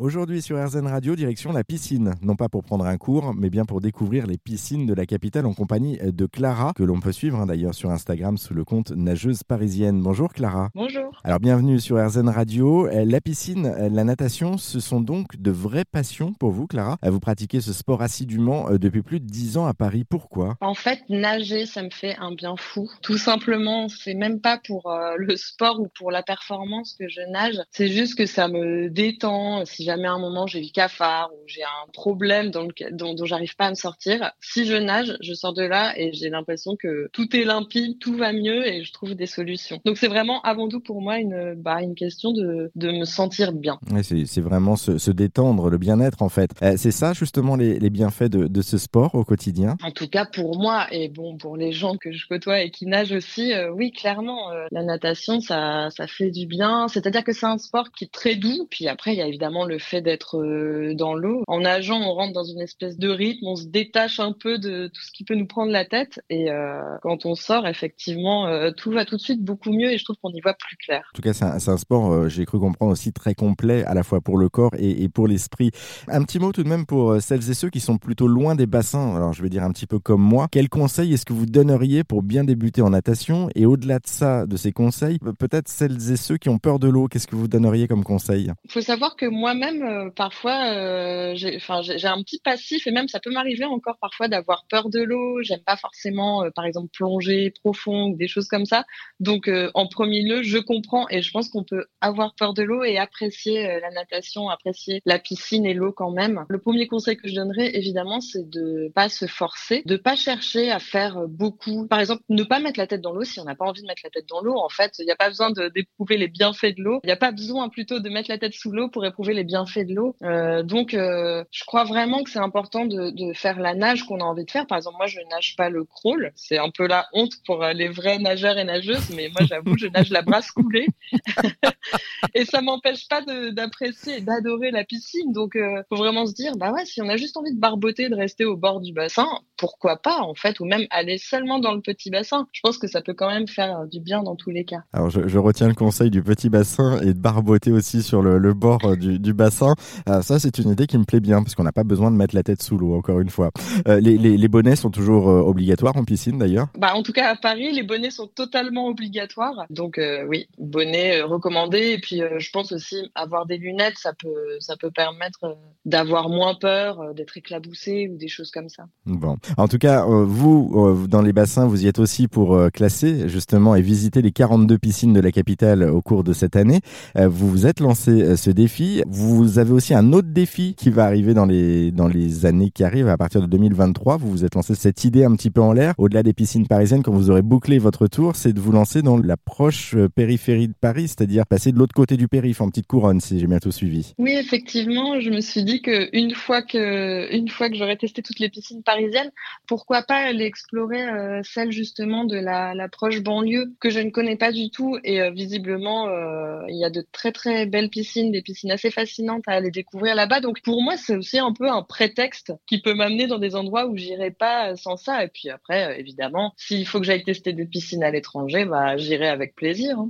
Aujourd'hui sur RZN Radio, direction la piscine. Non pas pour prendre un cours, mais bien pour découvrir les piscines de la capitale en compagnie de Clara, que l'on peut suivre hein, d'ailleurs sur Instagram sous le compte Nageuse Parisienne. Bonjour Clara. Bonjour. Alors bienvenue sur RZN Radio. Euh, La piscine, euh, la natation, ce sont donc de vraies passions pour vous Clara. Euh, Vous pratiquez ce sport assidûment depuis plus de 10 ans à Paris. Pourquoi? En fait, nager, ça me fait un bien fou. Tout simplement, c'est même pas pour le sport ou pour la performance que je nage. C'est juste que ça me détend. Si jamais à un moment j'ai le cafard ou j'ai un problème dans dont, dont j'arrive pas à me sortir, si je nage, je sors de là et j'ai l'impression que tout est limpide, tout va mieux et je trouve des solutions. Donc c'est vraiment avant tout pour moi une, bah, une question de, de me sentir bien. Ouais, c'est, c'est vraiment se, se détendre, le bien-être en fait. Euh, c'est ça justement les, les bienfaits de, de ce sport au quotidien? En tout cas pour moi et bon pour les gens que je côtoie et qui nagent aussi, euh, oui clairement euh, la natation ça ça fait du bien. C'est-à-dire que c'est un sport qui est très doux. Puis après il y a évidemment le fait d'être euh, dans l'eau. En nageant on rentre dans une espèce de rythme, on se détache un peu de tout ce qui peut nous prendre la tête et euh, quand on sort effectivement euh, tout va tout de suite beaucoup mieux et je trouve qu'on y voit plus clair. En tout cas, c'est un, sport, euh, j'ai cru comprendre aussi très complet, à la fois pour le corps et, et pour l'esprit. Un petit mot tout de même pour celles et ceux qui sont plutôt loin des bassins. Alors, je vais dire un petit peu comme moi. Quels conseils est-ce que vous donneriez pour bien débuter en natation? Et au-delà de ça, de ces conseils, pe- peut-être celles et ceux qui ont peur de l'eau, qu'est-ce que vous donneriez comme conseil? Il faut savoir que moi-même, euh, parfois, euh, j'ai un petit passif et même ça peut m'arriver encore parfois d'avoir peur de l'eau. J'aime pas forcément, euh, par exemple, plonger profond ou des choses comme ça. Donc, euh, en premier lieu, je comprends et je pense qu'on peut avoir peur de l'eau et apprécier la natation, apprécier la piscine et l'eau quand même. Le premier conseil que je donnerais, évidemment, c'est de pas se forcer, de pas chercher à faire beaucoup. Par exemple, ne pas mettre la tête dans l'eau si on n'a pas envie de mettre la tête dans l'eau. En fait, il n'y a pas besoin d'éprouver les bienfaits de l'eau. Il n'y a pas besoin plutôt de mettre la tête sous l'eau pour éprouver les bienfaits de l'eau. Euh, donc, euh, je crois vraiment que c'est important de, faire la nage qu'on a envie de faire. Par exemple, moi, je nage pas le crawl. C'est un peu la honte pour euh, les vrais nageurs et nageuses, mais moi, j'avoue, je nage la brasse coulée. et ça m'empêche pas d'apprécier et d'adorer la piscine. Donc, faut vraiment se dire, bah ouais, si on a juste envie de barboter, de rester au bord du bassin, pourquoi pas, en fait, ou même aller seulement dans le petit bassin. Je pense que ça peut quand même faire du bien dans tous les cas. Alors, je, retiens le conseil du petit bassin et de barboter aussi sur le, bord du bassin. Euh, ça, c'est une idée qui me plaît bien, parce qu'on n'a pas besoin de mettre la tête sous l'eau, encore une fois. Euh, les, les, les bonnets sont toujours euh, obligatoires en piscine, d'ailleurs Bah, en tout cas, à Paris, les bonnets sont totalement obligatoires. Donc, oui, bonnets euh, recommandés. Et puis, je pense aussi avoir des lunettes, ça peut, ça peut permettre d'avoir moins peur, d'être éclaboussé ou des choses comme ça. Bon. En tout cas, vous, dans les bassins, vous y êtes aussi pour classer, justement, et visiter les 42 piscines de la capitale au cours de cette année. Vous vous êtes lancé ce défi. Vous avez aussi un autre défi qui va arriver dans les, dans les années qui arrivent, à partir de 2023. Vous vous êtes lancé cette idée un petit peu en l'air. Au-delà des piscines parisiennes, quand vous aurez bouclé votre tour, c'est de vous lancer dans la proche euh, périphérie de Paris, c'est-à-dire passer de l'autre côté du périph' en petite couronne, si j'ai bien tout suivi. Oui, effectivement, je me suis dit que une fois que, une fois que j'aurais testé toutes les piscines parisiennes, pourquoi pas aller explorer euh, celle justement de la, la banlieue que je ne connais pas du tout et euh, visiblement il y a de très très belles piscines, des piscines assez fascinantes à aller découvrir là-bas. Donc pour moi c'est aussi un peu un prétexte qui peut m'amener dans des endroits où j'irai pas sans ça. Et puis après euh, évidemment s'il faut que j'aille tester des piscines à l'étranger, bah j'irai avec plaisir. hein.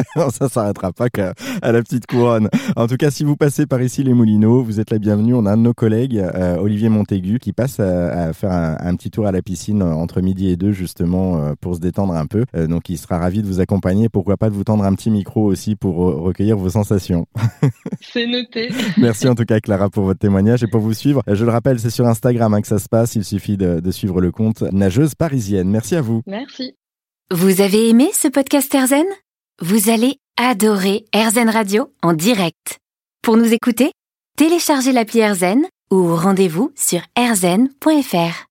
non, ça s'arrêtera pas qu'à à la petite couronne. En tout cas, si vous passez par ici les Moulineaux, vous êtes la bienvenue. On a un de nos collègues, euh, Olivier Montaigu, qui passe à, à faire un, un petit tour à la piscine euh, entre midi et deux, justement, euh, pour se détendre un peu. Euh, donc, il sera ravi de vous accompagner. Pourquoi pas de vous tendre un petit micro aussi pour euh, recueillir vos sensations? C'est noté. Merci en tout cas, Clara, pour votre témoignage et pour vous suivre. Je le rappelle, c'est sur Instagram hein, que ça se passe. Il suffit de, de suivre le compte Nageuse Parisienne. Merci à vous. Merci. Vous avez aimé ce podcast Airzen Vous allez adorer Airzen Radio en direct. Pour nous écouter, téléchargez l'appli Airzen ou rendez-vous sur airzen.fr.